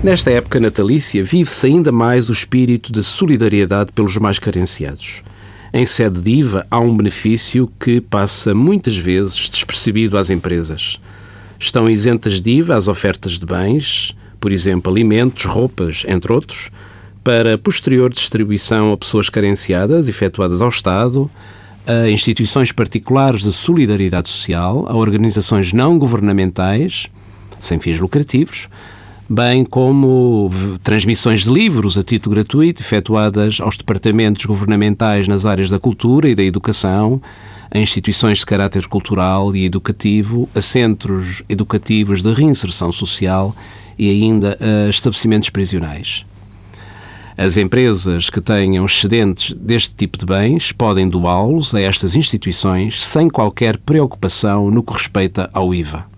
Nesta época natalícia, vive-se ainda mais o espírito de solidariedade pelos mais carenciados. Em sede de IVA, há um benefício que passa muitas vezes despercebido às empresas. Estão isentas de IVA as ofertas de bens, por exemplo, alimentos, roupas, entre outros, para posterior distribuição a pessoas carenciadas, efetuadas ao Estado, a instituições particulares de solidariedade social, a organizações não governamentais, sem fins lucrativos, bem como transmissões de livros a título gratuito efetuadas aos departamentos governamentais nas áreas da cultura e da educação, a instituições de caráter cultural e educativo, a centros educativos de reinserção social e ainda a estabelecimentos prisionais. As empresas que tenham excedentes deste tipo de bens podem doá-los a estas instituições sem qualquer preocupação no que respeita ao IVA.